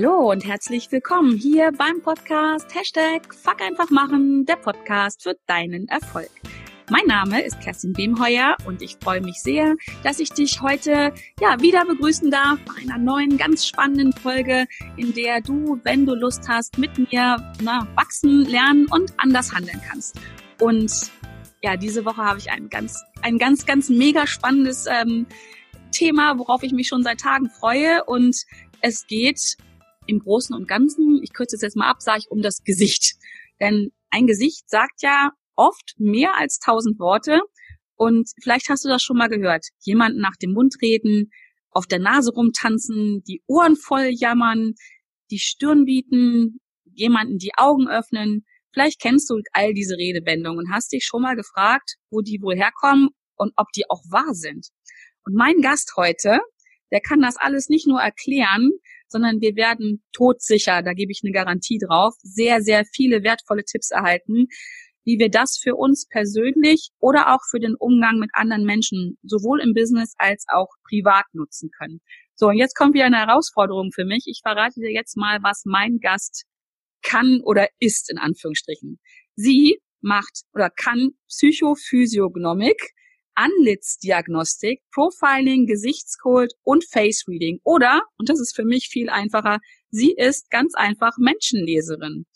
Hallo und herzlich willkommen hier beim Podcast Hashtag Fuck einfach machen, der Podcast für deinen Erfolg. Mein Name ist Kerstin Behmheuer und ich freue mich sehr, dass ich dich heute ja wieder begrüßen darf bei einer neuen, ganz spannenden Folge, in der du, wenn du Lust hast, mit mir na, wachsen, lernen und anders handeln kannst. Und ja, diese Woche habe ich ein ganz, ein ganz, ganz mega spannendes ähm, Thema, worauf ich mich schon seit Tagen freue. Und es geht im Großen und Ganzen, ich kürze es jetzt mal ab, sage ich um das Gesicht. Denn ein Gesicht sagt ja oft mehr als tausend Worte. Und vielleicht hast du das schon mal gehört. Jemanden nach dem Mund reden, auf der Nase rumtanzen, die Ohren voll jammern, die Stirn bieten, jemanden die Augen öffnen. Vielleicht kennst du all diese Redewendungen und hast dich schon mal gefragt, wo die wohl herkommen und ob die auch wahr sind. Und mein Gast heute, der kann das alles nicht nur erklären, sondern wir werden todsicher, da gebe ich eine Garantie drauf, sehr, sehr viele wertvolle Tipps erhalten, wie wir das für uns persönlich oder auch für den Umgang mit anderen Menschen sowohl im Business als auch privat nutzen können. So, und jetzt kommt wieder eine Herausforderung für mich. Ich verrate dir jetzt mal, was mein Gast kann oder ist, in Anführungsstrichen. Sie macht oder kann Psychophysiognomik, Anlitzdiagnostik, Profiling, Gesichtscode und Face Reading. Oder, und das ist für mich viel einfacher, sie ist ganz einfach Menschenleserin.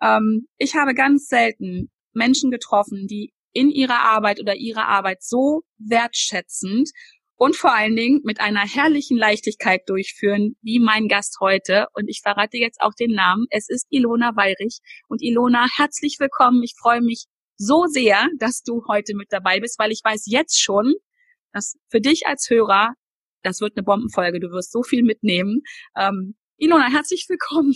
Ähm, ich habe ganz selten Menschen getroffen, die in ihrer Arbeit oder ihrer Arbeit so wertschätzend und vor allen Dingen mit einer herrlichen Leichtigkeit durchführen, wie mein Gast heute. Und ich verrate jetzt auch den Namen. Es ist Ilona Weirich. Und Ilona, herzlich willkommen. Ich freue mich so sehr, dass du heute mit dabei bist, weil ich weiß jetzt schon, dass für dich als Hörer, das wird eine Bombenfolge. Du wirst so viel mitnehmen. Ähm, Ilona, herzlich willkommen.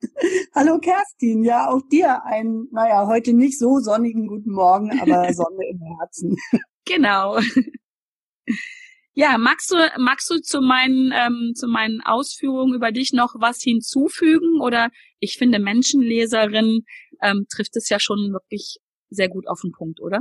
Hallo Kerstin, ja, auch dir ein, naja, heute nicht so sonnigen guten Morgen, aber Sonne im Herzen. Genau. Ja, magst du, magst du zu meinen, ähm, zu meinen Ausführungen über dich noch was hinzufügen? Oder ich finde, Menschenleserin ähm, trifft es ja schon wirklich sehr gut auf den Punkt, oder?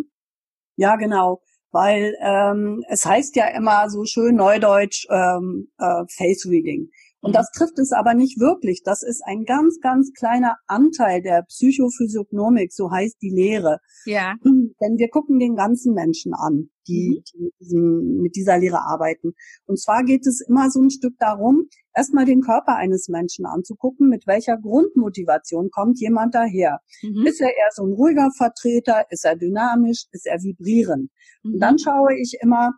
Ja, genau. Weil ähm, es heißt ja immer so schön neudeutsch ähm, äh, Face Reading. Und das trifft es aber nicht wirklich. Das ist ein ganz, ganz kleiner Anteil der Psychophysiognomik, so heißt die Lehre. Ja. Denn wir gucken den ganzen Menschen an, die, mhm. die mit, diesem, mit dieser Lehre arbeiten. Und zwar geht es immer so ein Stück darum, erstmal den Körper eines Menschen anzugucken, mit welcher Grundmotivation kommt jemand daher. Mhm. Ist er eher so ein ruhiger Vertreter? Ist er dynamisch? Ist er vibrierend? Mhm. Und dann schaue ich immer,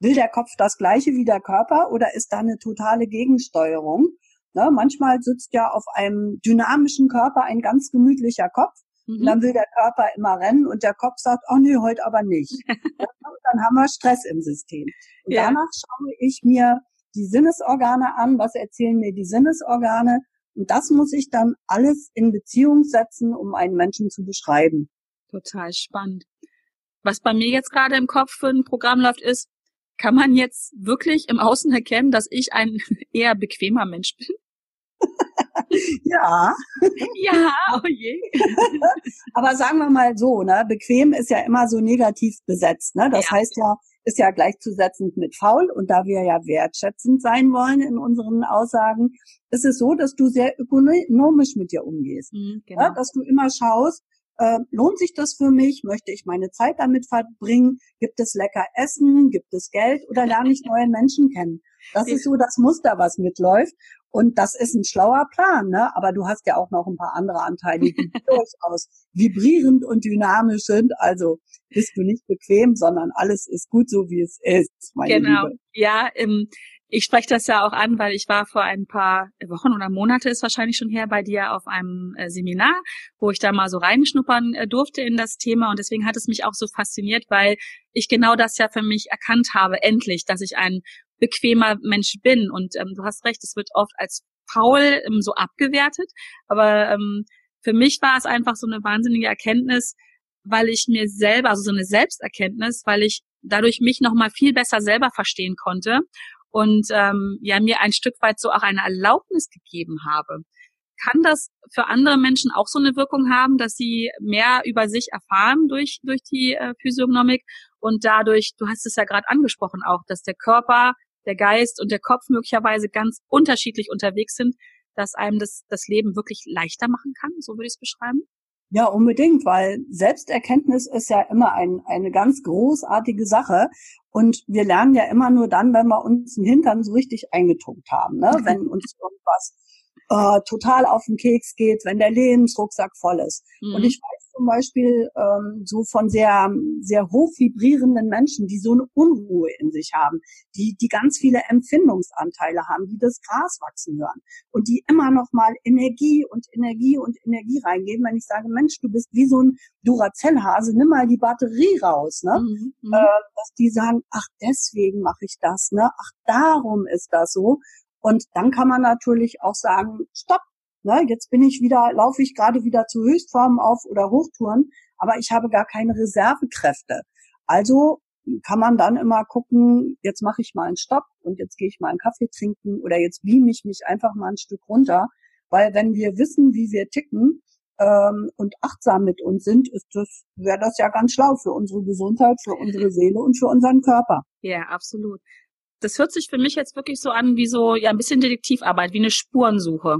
Will der Kopf das gleiche wie der Körper oder ist da eine totale Gegensteuerung? Ne, manchmal sitzt ja auf einem dynamischen Körper ein ganz gemütlicher Kopf. Mhm. Und dann will der Körper immer rennen und der Kopf sagt, oh nee, heute aber nicht. dann haben wir Stress im System. Und ja. danach schaue ich mir die Sinnesorgane an. Was erzählen mir die Sinnesorgane? Und das muss ich dann alles in Beziehung setzen, um einen Menschen zu beschreiben. Total spannend. Was bei mir jetzt gerade im Kopf für ein Programm läuft, ist, kann man jetzt wirklich im Außen erkennen, dass ich ein eher bequemer Mensch bin? Ja. Ja, oh je. Aber sagen wir mal so, ne, bequem ist ja immer so negativ besetzt, ne? Das ja. heißt ja, ist ja gleichzusetzen mit faul und da wir ja wertschätzend sein wollen in unseren Aussagen, ist es so, dass du sehr ökonomisch mit dir umgehst. Mhm, genau. ja, dass du immer schaust, äh, lohnt sich das für mich? Möchte ich meine Zeit damit verbringen? Gibt es lecker Essen? Gibt es Geld? Oder lerne ich neue Menschen kennen? Das ist so das Muster, was mitläuft. Und das ist ein schlauer Plan, ne? Aber du hast ja auch noch ein paar andere Anteile, die durchaus vibrierend und dynamisch sind. Also bist du nicht bequem, sondern alles ist gut so, wie es ist. Meine genau. Liebe. Ja, im, ich spreche das ja auch an, weil ich war vor ein paar Wochen oder Monate ist wahrscheinlich schon her bei dir auf einem äh, Seminar, wo ich da mal so reinschnuppern äh, durfte in das Thema und deswegen hat es mich auch so fasziniert, weil ich genau das ja für mich erkannt habe, endlich, dass ich ein bequemer Mensch bin. Und ähm, du hast recht, es wird oft als faul ähm, so abgewertet, aber ähm, für mich war es einfach so eine wahnsinnige Erkenntnis, weil ich mir selber, also so eine Selbsterkenntnis, weil ich dadurch mich noch mal viel besser selber verstehen konnte und ähm, ja mir ein Stück weit so auch eine Erlaubnis gegeben habe. Kann das für andere Menschen auch so eine Wirkung haben, dass sie mehr über sich erfahren durch durch die äh, Physiognomik? Und dadurch, du hast es ja gerade angesprochen auch, dass der Körper, der Geist und der Kopf möglicherweise ganz unterschiedlich unterwegs sind, das einem das, das Leben wirklich leichter machen kann? So würde ich es beschreiben. Ja, unbedingt, weil Selbsterkenntnis ist ja immer ein, eine ganz großartige Sache. Und wir lernen ja immer nur dann, wenn wir uns den Hintern so richtig eingetunkt haben, ne? wenn uns irgendwas äh, total auf den Keks geht, wenn der Lebensrucksack voll ist. Mhm. Und ich weiß zum Beispiel ähm, so von sehr, sehr hoch vibrierenden Menschen, die so eine Unruhe in sich haben, die, die ganz viele Empfindungsanteile haben, die das Gras wachsen hören und die immer noch mal Energie und Energie und Energie reingeben, wenn ich sage, Mensch, du bist wie so ein Duracell-Hase, nimm mal die Batterie raus, ne? Mhm. mhm. Äh, dass die sagen, ach, deswegen mache ich das, ne? Ach, darum ist das so. Und dann kann man natürlich auch sagen, stopp, ne, jetzt bin ich wieder, laufe ich gerade wieder zu Höchstformen auf oder Hochtouren, aber ich habe gar keine Reservekräfte. Also kann man dann immer gucken, jetzt mache ich mal einen Stopp und jetzt gehe ich mal einen Kaffee trinken oder jetzt beame ich mich einfach mal ein Stück runter. Weil wenn wir wissen, wie wir ticken ähm, und achtsam mit uns sind, ist das, wäre das ja ganz schlau für unsere Gesundheit, für unsere Seele und für unseren Körper. Ja, absolut das hört sich für mich jetzt wirklich so an wie so, ja, ein bisschen Detektivarbeit, wie eine Spurensuche.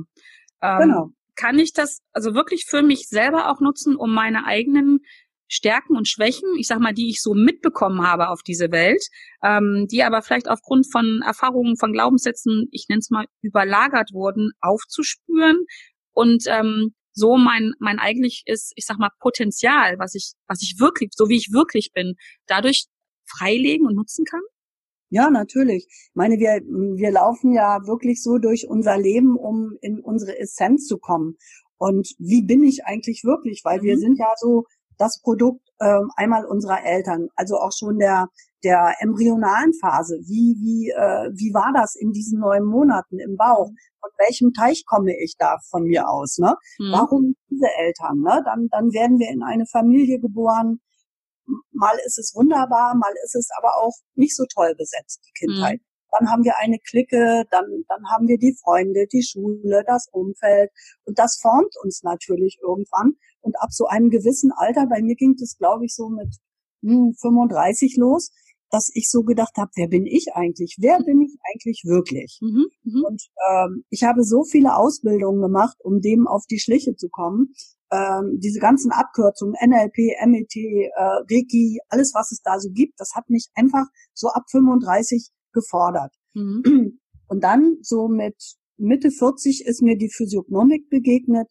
Ähm, genau. Kann ich das also wirklich für mich selber auch nutzen, um meine eigenen Stärken und Schwächen, ich sag mal, die ich so mitbekommen habe auf diese Welt, ähm, die aber vielleicht aufgrund von Erfahrungen, von Glaubenssätzen, ich nenne es mal, überlagert wurden, aufzuspüren und ähm, so mein mein eigentlich ist, ich sag mal, Potenzial, was ich was ich wirklich, so wie ich wirklich bin, dadurch freilegen und nutzen kann? Ja, natürlich. Ich meine, wir, wir laufen ja wirklich so durch unser Leben, um in unsere Essenz zu kommen. Und wie bin ich eigentlich wirklich? Weil mhm. wir sind ja so das Produkt äh, einmal unserer Eltern, also auch schon der der embryonalen Phase. Wie wie äh, wie war das in diesen neun Monaten im Bauch? Von welchem Teich komme ich da von mir aus? Ne? Mhm. Warum diese Eltern? Ne? Dann dann werden wir in eine Familie geboren, mal ist es wunderbar, mal ist es aber auch nicht so toll besetzt, die Kindheit. Mhm. Dann haben wir eine Clique, dann, dann haben wir die Freunde, die Schule, das Umfeld. Und das formt uns natürlich irgendwann. Und ab so einem gewissen Alter, bei mir ging das, glaube ich, so mit hm, 35 los, dass ich so gedacht habe, wer bin ich eigentlich? Wer bin ich eigentlich wirklich? Mhm, mh. Und ähm, ich habe so viele Ausbildungen gemacht, um dem auf die Schliche zu kommen, ähm, diese ganzen Abkürzungen, NLP, MET, äh, Reiki, alles, was es da so gibt, das hat mich einfach so ab 35 gefordert. Mhm. Und dann so mit Mitte 40 ist mir die Physiognomik begegnet.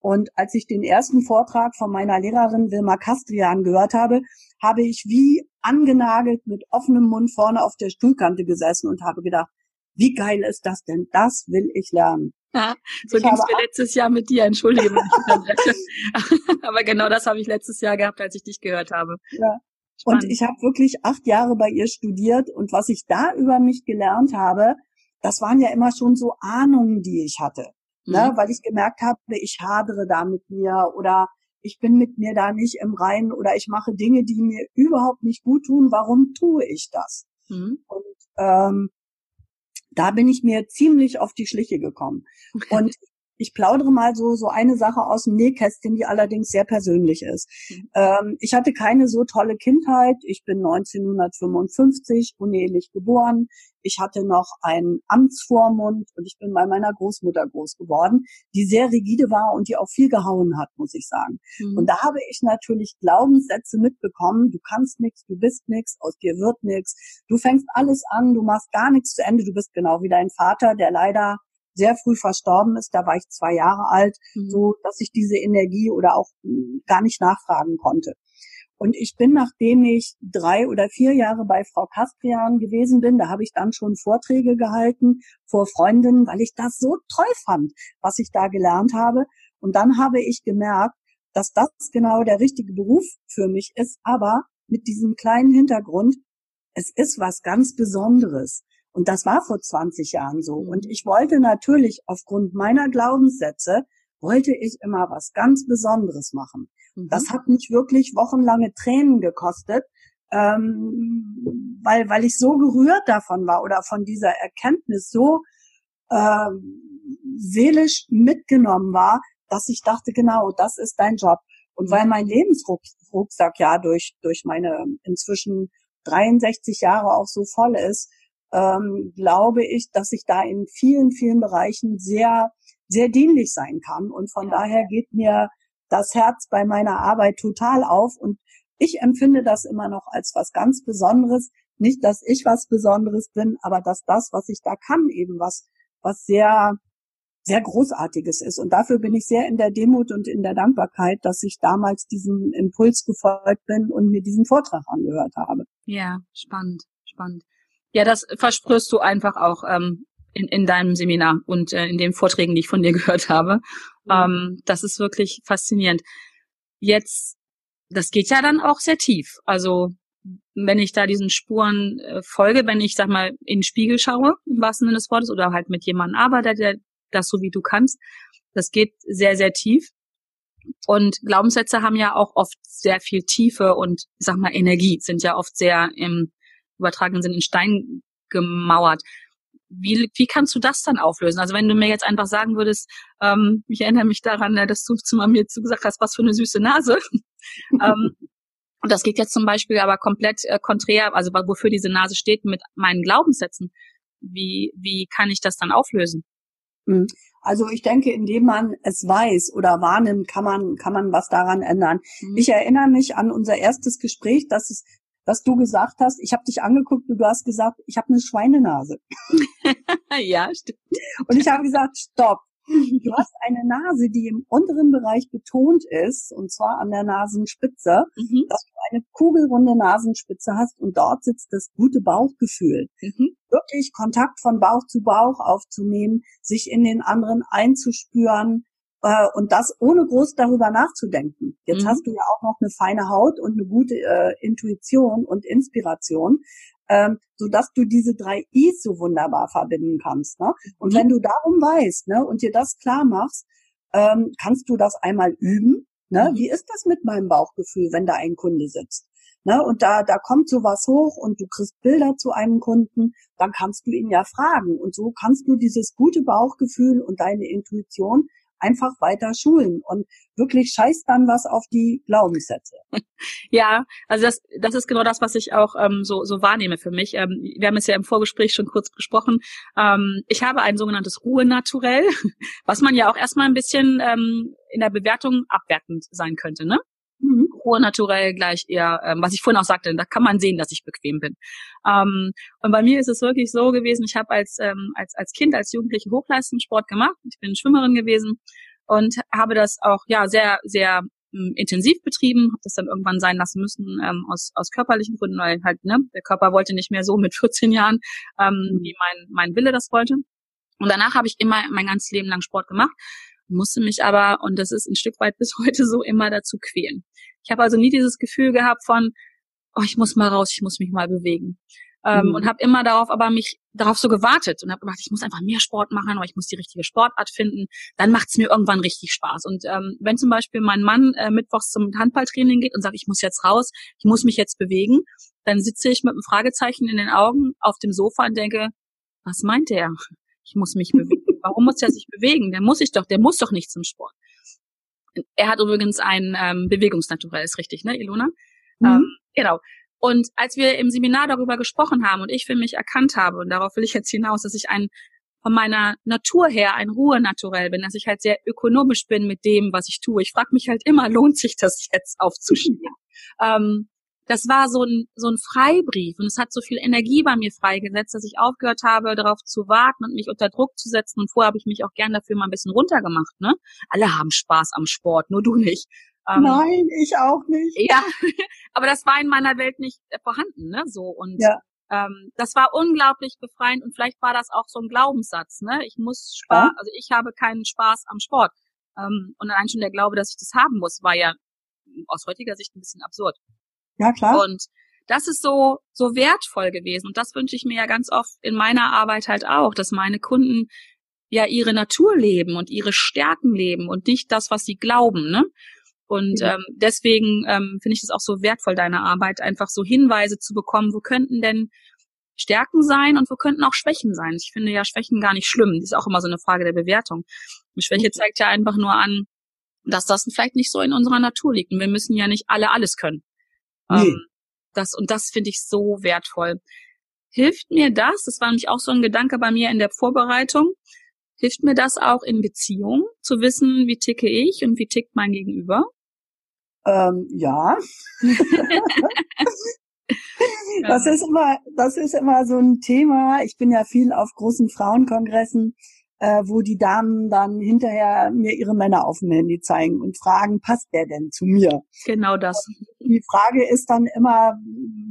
Und als ich den ersten Vortrag von meiner Lehrerin Wilma Kastrian gehört habe, habe ich wie angenagelt mit offenem Mund vorne auf der Stuhlkante gesessen und habe gedacht, wie geil ist das denn? Das will ich lernen. Ja, so ging es mir letztes Jahr mit dir, entschuldige, wenn ich unterbreche. Aber genau das habe ich letztes Jahr gehabt, als ich dich gehört habe. Ja. Spannend. Und ich habe wirklich acht Jahre bei ihr studiert und was ich da über mich gelernt habe, das waren ja immer schon so Ahnungen, die ich hatte. Ne? Mhm. Ne? Weil ich gemerkt habe, ich hadere da mit mir oder ich bin mit mir da nicht im Reinen oder ich mache Dinge, die mir überhaupt nicht gut tun. Warum tue ich das? Mhm. Und ähm, da bin ich mir ziemlich auf die Schliche gekommen. Und ich plaudere mal so, so eine Sache aus dem Nähkästchen, die allerdings sehr persönlich ist. Mhm. Ähm, ich hatte keine so tolle Kindheit. Ich bin 1955 unehelich geboren. Ich hatte noch einen Amtsvormund und ich bin bei meiner Großmutter groß geworden, die sehr rigide war und die auch viel gehauen hat, muss ich sagen. Mhm. Und da habe ich natürlich Glaubenssätze mitbekommen. Du kannst nichts, du bist nichts, aus dir wird nichts. Du fängst alles an, du machst gar nichts zu Ende. Du bist genau wie dein Vater, der leider sehr früh verstorben ist, da war ich zwei Jahre alt, mhm. so dass ich diese Energie oder auch hm, gar nicht nachfragen konnte. Und ich bin, nachdem ich drei oder vier Jahre bei Frau Kastrian gewesen bin, da habe ich dann schon Vorträge gehalten vor Freundinnen, weil ich das so toll fand, was ich da gelernt habe. Und dann habe ich gemerkt, dass das genau der richtige Beruf für mich ist, aber mit diesem kleinen Hintergrund, es ist was ganz Besonderes. Und das war vor 20 Jahren so. Und ich wollte natürlich aufgrund meiner Glaubenssätze, wollte ich immer was ganz Besonderes machen. Mhm. Das hat mich wirklich wochenlange Tränen gekostet, ähm, weil, weil ich so gerührt davon war oder von dieser Erkenntnis so ähm, seelisch mitgenommen war, dass ich dachte, genau, das ist dein Job. Und weil mein Lebensrucksack ja durch, durch meine inzwischen 63 Jahre auch so voll ist, ähm, glaube ich, dass ich da in vielen, vielen Bereichen sehr sehr dienlich sein kann. Und von daher geht mir das Herz bei meiner Arbeit total auf und ich empfinde das immer noch als was ganz Besonderes. Nicht, dass ich was Besonderes bin, aber dass das, was ich da kann, eben was, was sehr, sehr Großartiges ist. Und dafür bin ich sehr in der Demut und in der Dankbarkeit, dass ich damals diesem Impuls gefolgt bin und mir diesen Vortrag angehört habe. Ja, spannend, spannend. Ja, das versprühst du einfach auch ähm, in, in deinem Seminar und äh, in den Vorträgen, die ich von dir gehört habe. Mhm. Ähm, das ist wirklich faszinierend. Jetzt, das geht ja dann auch sehr tief. Also wenn ich da diesen Spuren äh, folge, wenn ich, sag mal, in den Spiegel schaue, im wahrsten Sinne des Wortes, oder halt mit jemandem arbeite, der das so wie du kannst, das geht sehr, sehr tief. Und Glaubenssätze haben ja auch oft sehr viel Tiefe und, sag mal, Energie, sind ja oft sehr im übertragenen Sinn in Stein gemauert wie, wie kannst du das dann auflösen? Also wenn du mir jetzt einfach sagen würdest, ähm, ich erinnere mich daran, ne, dass du zu mir gesagt hast, was für eine süße Nase. ähm, und das geht jetzt zum Beispiel aber komplett äh, konträr, also wofür diese Nase steht mit meinen Glaubenssätzen. Wie, wie kann ich das dann auflösen? Hm. Also ich denke, indem man es weiß oder wahrnimmt, kann man, kann man was daran ändern. Mhm. Ich erinnere mich an unser erstes Gespräch, dass es dass du gesagt hast, ich habe dich angeguckt und du hast gesagt, ich habe eine Schweinenase. ja, stimmt. Und ich habe gesagt, stopp. Du hast eine Nase, die im unteren Bereich betont ist, und zwar an der Nasenspitze, mhm. dass du eine kugelrunde Nasenspitze hast und dort sitzt das gute Bauchgefühl. Mhm. Wirklich Kontakt von Bauch zu Bauch aufzunehmen, sich in den anderen einzuspüren, äh, und das ohne groß darüber nachzudenken. Jetzt mhm. hast du ja auch noch eine feine Haut und eine gute äh, Intuition und Inspiration, ähm, so dass du diese drei I's so wunderbar verbinden kannst. Ne? Und mhm. wenn du darum weißt ne, und dir das klar machst, ähm, kannst du das einmal üben. Ne? Mhm. Wie ist das mit meinem Bauchgefühl, wenn da ein Kunde sitzt? Ne, und da, da kommt sowas hoch und du kriegst Bilder zu einem Kunden, dann kannst du ihn ja fragen. Und so kannst du dieses gute Bauchgefühl und deine Intuition einfach weiter schulen und wirklich scheiß dann was auf die Glaubenssätze. Ja, also das, das ist genau das, was ich auch ähm, so, so wahrnehme für mich. Ähm, wir haben es ja im Vorgespräch schon kurz gesprochen. Ähm, ich habe ein sogenanntes Ruhenaturell, was man ja auch erstmal ein bisschen ähm, in der Bewertung abwertend sein könnte, ne? Naturell gleich eher, ähm, was ich vorhin auch sagte, da kann man sehen, dass ich bequem bin. Ähm, und bei mir ist es wirklich so gewesen, ich habe als, ähm, als, als Kind, als Jugendliche Hochleistungssport gemacht. Ich bin Schwimmerin gewesen und habe das auch ja sehr, sehr ähm, intensiv betrieben, habe das dann irgendwann sein lassen müssen ähm, aus, aus körperlichen Gründen, weil halt ne, der Körper wollte nicht mehr so mit 14 Jahren, ähm, wie mein, mein Wille das wollte. Und danach habe ich immer mein ganzes Leben lang Sport gemacht musste mich aber, und das ist ein Stück weit bis heute so, immer dazu quälen. Ich habe also nie dieses Gefühl gehabt von, oh, ich muss mal raus, ich muss mich mal bewegen. Ähm, mhm. Und habe immer darauf aber mich darauf so gewartet und habe gedacht, ich muss einfach mehr Sport machen oder ich muss die richtige Sportart finden. Dann macht es mir irgendwann richtig Spaß. Und ähm, wenn zum Beispiel mein Mann äh, mittwochs zum Handballtraining geht und sagt, ich muss jetzt raus, ich muss mich jetzt bewegen, dann sitze ich mit einem Fragezeichen in den Augen auf dem Sofa und denke, was meint der? Ich muss mich bewegen. Warum muss er sich bewegen? Der muss sich doch, der muss doch nicht zum Sport. Er hat übrigens ein ähm, Bewegungsnaturell, ist richtig, ne, Ilona? Mhm. Ähm, genau. Und als wir im Seminar darüber gesprochen haben und ich für mich erkannt habe, und darauf will ich jetzt hinaus, dass ich ein von meiner Natur her ein Ruhenaturell bin, dass ich halt sehr ökonomisch bin mit dem, was ich tue. Ich frage mich halt immer, lohnt sich das jetzt aufzustehen? ähm, das war so ein, so ein Freibrief und es hat so viel Energie bei mir freigesetzt, dass ich aufgehört habe, darauf zu warten und mich unter Druck zu setzen. Und vorher habe ich mich auch gern dafür mal ein bisschen runtergemacht. Ne? Alle haben Spaß am Sport, nur du nicht. Ähm, Nein, ich auch nicht. Ja, aber das war in meiner Welt nicht äh, vorhanden, ne? So und ja. ähm, das war unglaublich befreiend und vielleicht war das auch so ein Glaubenssatz, ne? Ich muss Spaß, ja. also ich habe keinen Spaß am Sport. Ähm, und allein schon der Glaube, dass ich das haben muss, war ja aus heutiger Sicht ein bisschen absurd. Ja, klar. Und das ist so, so wertvoll gewesen. Und das wünsche ich mir ja ganz oft in meiner Arbeit halt auch, dass meine Kunden ja ihre Natur leben und ihre Stärken leben und nicht das, was sie glauben, ne? Und ja. ähm, deswegen ähm, finde ich es auch so wertvoll, deine Arbeit, einfach so Hinweise zu bekommen, wo könnten denn Stärken sein und wo könnten auch Schwächen sein. Ich finde ja Schwächen gar nicht schlimm. Das ist auch immer so eine Frage der Bewertung. Die Schwäche zeigt ja einfach nur an, dass das vielleicht nicht so in unserer Natur liegt. Und wir müssen ja nicht alle alles können. Nee. Ähm, das, und das finde ich so wertvoll. Hilft mir das, das war nämlich auch so ein Gedanke bei mir in der Vorbereitung, Hilft mir das auch in Beziehung, zu wissen, wie ticke ich und wie tickt mein Gegenüber? Ähm, ja. das ist immer, das ist immer so ein Thema. Ich bin ja viel auf großen Frauenkongressen äh, wo die Damen dann hinterher mir ihre Männer auf dem Handy zeigen und fragen, passt der denn zu mir? Genau das. Die Frage ist dann immer,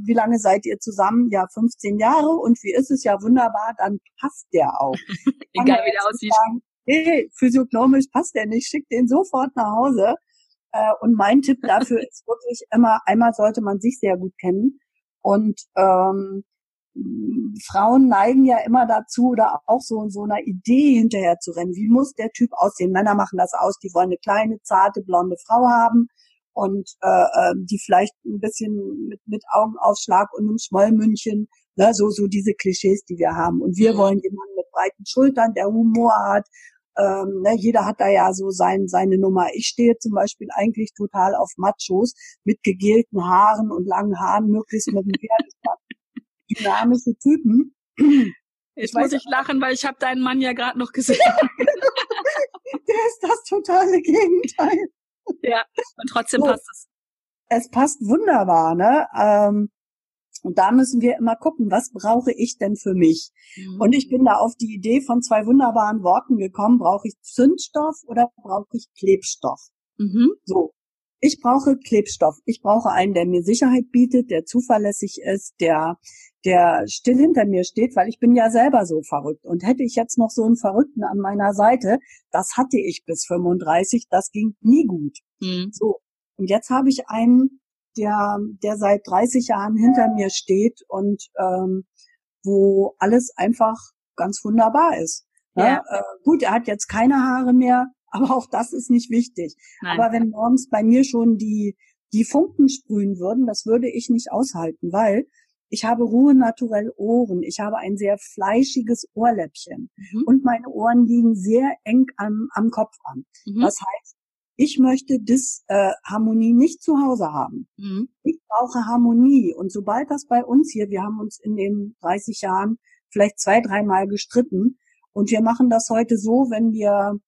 wie lange seid ihr zusammen? Ja, 15 Jahre und wie ist es? Ja, wunderbar, dann passt der auch. Egal wie der aussieht. Sagen, hey, physiognomisch passt der nicht, schickt den sofort nach Hause. Äh, und mein Tipp dafür ist wirklich immer, einmal sollte man sich sehr gut kennen und ähm, Frauen neigen ja immer dazu oder auch so so einer Idee hinterher zu rennen. Wie muss der Typ aussehen? Männer machen das aus, die wollen eine kleine, zarte, blonde Frau haben und äh, ähm, die vielleicht ein bisschen mit, mit Augenausschlag und einem Schmollmündchen, ne, so, so diese Klischees, die wir haben. Und wir mhm. wollen jemanden mit breiten Schultern, der Humor hat. Ähm, ne, jeder hat da ja so sein, seine Nummer. Ich stehe zum Beispiel eigentlich total auf Machos mit gegelten Haaren und langen Haaren, möglichst mit einem Pferdespack dynamische Typen. Jetzt muss ich lachen, weil ich habe deinen Mann ja gerade noch gesehen. Der ist das totale Gegenteil. Ja, und trotzdem so, passt es. Es passt wunderbar, ne? Ähm, und da müssen wir immer gucken, was brauche ich denn für mich? Mhm. Und ich bin da auf die Idee von zwei wunderbaren Worten gekommen. Brauche ich Zündstoff oder brauche ich Klebstoff? Mhm. So. Ich brauche Klebstoff. Ich brauche einen, der mir Sicherheit bietet, der zuverlässig ist, der der still hinter mir steht, weil ich bin ja selber so verrückt. Und hätte ich jetzt noch so einen Verrückten an meiner Seite, das hatte ich bis 35, das ging nie gut. Mhm. So. Und jetzt habe ich einen, der, der seit 30 Jahren hinter mir steht und ähm, wo alles einfach ganz wunderbar ist. Ne? Ja. Äh, gut, er hat jetzt keine Haare mehr, aber auch das ist nicht wichtig. Nein. Aber wenn morgens bei mir schon die, die Funken sprühen würden, das würde ich nicht aushalten, weil ich habe Ruhe naturell Ohren. Ich habe ein sehr fleischiges Ohrläppchen. Mhm. Und meine Ohren liegen sehr eng am, am Kopf an. Mhm. Das heißt, ich möchte Disharmonie äh, nicht zu Hause haben. Mhm. Ich brauche Harmonie. Und sobald das bei uns hier, wir haben uns in den 30 Jahren vielleicht zwei, dreimal gestritten. Und wir machen das heute so, wenn wir,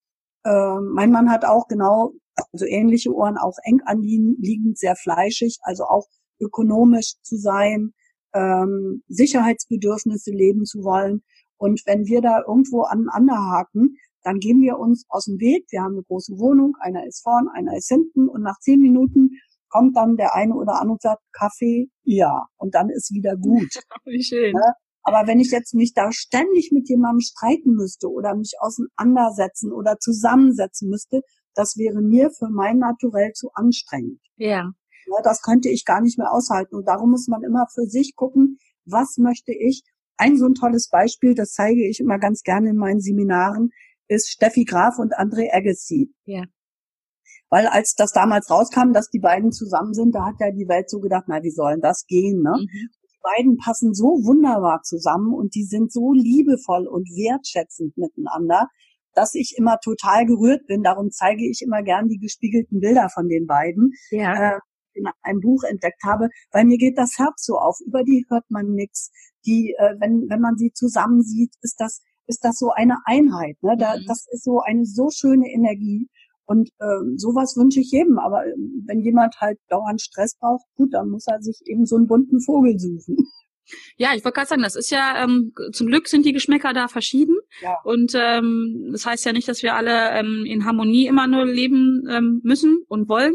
äh, mein Mann hat auch genau, also ähnliche Ohren, auch eng anliegend, sehr fleischig, also auch ökonomisch zu sein, ähm, Sicherheitsbedürfnisse leben zu wollen. Und wenn wir da irgendwo aneinander haken, dann gehen wir uns aus dem Weg. Wir haben eine große Wohnung, einer ist vorn, einer ist hinten und nach zehn Minuten kommt dann der eine oder andere und sagt, Kaffee, ja. Und dann ist wieder gut. Wie schön. Ja? Aber wenn ich jetzt mich da ständig mit jemandem streiten müsste oder mich auseinandersetzen oder zusammensetzen müsste, das wäre mir für mein Naturell zu anstrengend. Ja. Ja, das könnte ich gar nicht mehr aushalten. Und darum muss man immer für sich gucken, was möchte ich. Ein so ein tolles Beispiel, das zeige ich immer ganz gerne in meinen Seminaren, ist Steffi Graf und André Agassi. Ja. Weil als das damals rauskam, dass die beiden zusammen sind, da hat ja die Welt so gedacht, na, wie sollen das gehen, ne? Mhm. Die beiden passen so wunderbar zusammen und die sind so liebevoll und wertschätzend miteinander, dass ich immer total gerührt bin. Darum zeige ich immer gern die gespiegelten Bilder von den beiden. Ja. Äh, in einem Buch entdeckt habe, weil mir geht das Herz so auf. Über die hört man nichts. Die, äh, wenn wenn man sie zusammen sieht, ist das ist das so eine Einheit. Ne? Da, mhm. Das ist so eine so schöne Energie. Und ähm, sowas wünsche ich jedem. Aber ähm, wenn jemand halt dauernd Stress braucht, gut, dann muss er sich eben so einen bunten Vogel suchen. Ja, ich wollte gerade sagen, das ist ja ähm, zum Glück sind die Geschmäcker da verschieden ja. und ähm, das heißt ja nicht, dass wir alle ähm, in Harmonie immer nur leben ähm, müssen und wollen.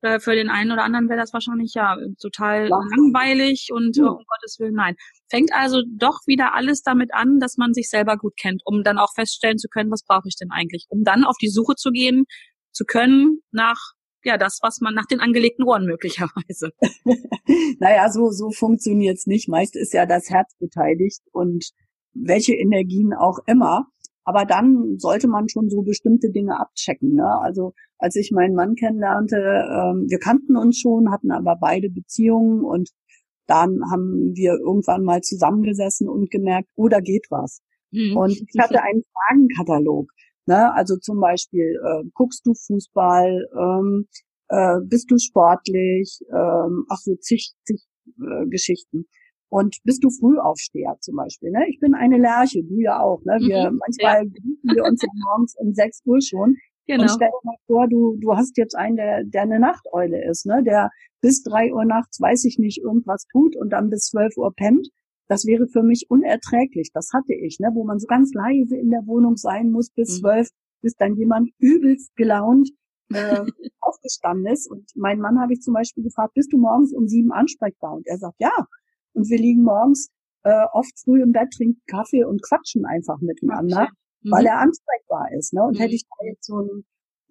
Äh, für den einen oder anderen wäre das wahrscheinlich ja total ja. langweilig und ja. um Gottes Willen nein. Fängt also doch wieder alles damit an, dass man sich selber gut kennt, um dann auch feststellen zu können, was brauche ich denn eigentlich, um dann auf die Suche zu gehen zu können nach ja, das, was man nach den angelegten Ohren möglicherweise. naja, so, so funktioniert's nicht. Meist ist ja das Herz beteiligt und welche Energien auch immer. Aber dann sollte man schon so bestimmte Dinge abchecken. Ne? Also als ich meinen Mann kennenlernte, ähm, wir kannten uns schon, hatten aber beide Beziehungen und dann haben wir irgendwann mal zusammengesessen und gemerkt, oh, da geht was. Mhm. Und ich hatte einen Fragenkatalog. Ne? Also zum Beispiel, äh, guckst du Fußball, ähm, äh, bist du sportlich, ähm, ach so, zig, zig äh, Geschichten. Und bist du Frühaufsteher zum Beispiel? Ne? Ich bin eine Lerche, du ja auch. Ne? Wir mhm, manchmal ja. wir uns ja morgens um 6 Uhr schon. Genau. Und stell dir mal vor, du, du hast jetzt einen, der, der eine Nachteule ist, ne? der bis drei Uhr nachts, weiß ich nicht, irgendwas tut und dann bis zwölf Uhr pennt. Das wäre für mich unerträglich. Das hatte ich, ne? wo man so ganz leise in der Wohnung sein muss bis mhm. zwölf, bis dann jemand übelst gelaunt äh, aufgestanden ist. Und mein Mann habe ich zum Beispiel gefragt, bist du morgens um sieben ansprechbar? Und er sagt, ja. Und wir liegen morgens äh, oft früh im Bett, trinken Kaffee und quatschen einfach miteinander, mhm. weil er ansprechbar ist. Ne? Und mhm. hätte ich da jetzt so ein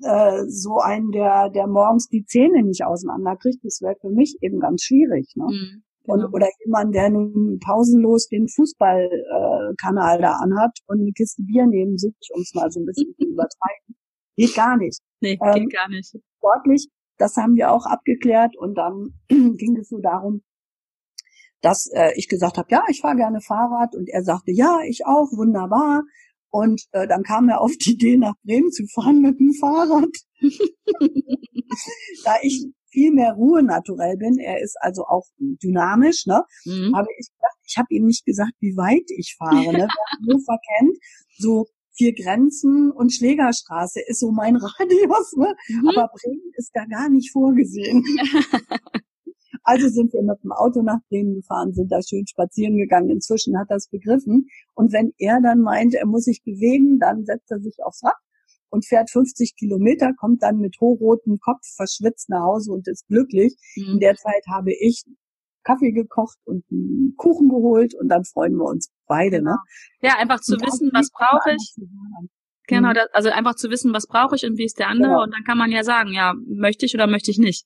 äh, so einen, der, der morgens die Zähne nicht auseinanderkriegt, das wäre für mich eben ganz schwierig. Ne? Mhm, genau. und, oder jemand, der nun pausenlos den Fußballkanal äh, da anhat und eine Kiste Bier neben sich, um es mal so ein bisschen zu übertreiben. Geht gar nicht. Nee, ähm, geht gar nicht. Sportlich, das haben wir auch abgeklärt und dann ging es so darum, dass äh, ich gesagt habe, ja, ich fahre gerne Fahrrad und er sagte, ja, ich auch, wunderbar. Und äh, dann kam er auf die Idee, nach Bremen zu fahren mit dem Fahrrad. da ich viel mehr Ruhe naturell bin, er ist also auch dynamisch, ne, mhm. habe ich gedacht, ich habe ihm nicht gesagt, wie weit ich fahre. Ne? Wer Hannover kennt, so vier Grenzen und Schlägerstraße ist so mein Radius, ne? Mhm. aber Bremen ist da gar nicht vorgesehen. Also sind wir mit dem Auto nach Bremen gefahren, sind da schön spazieren gegangen. Inzwischen hat er es begriffen. Und wenn er dann meint, er muss sich bewegen, dann setzt er sich aufs Rad und fährt 50 Kilometer, kommt dann mit hochrotem Kopf verschwitzt nach Hause und ist glücklich. Mhm. In der Zeit habe ich Kaffee gekocht und einen Kuchen geholt und dann freuen wir uns beide. Ne? Genau. Ja, einfach zu wissen, was brauche ich. Genau, mhm. das, also einfach zu wissen, was brauche ich und wie ist der andere. Genau. Und dann kann man ja sagen, ja, möchte ich oder möchte ich nicht.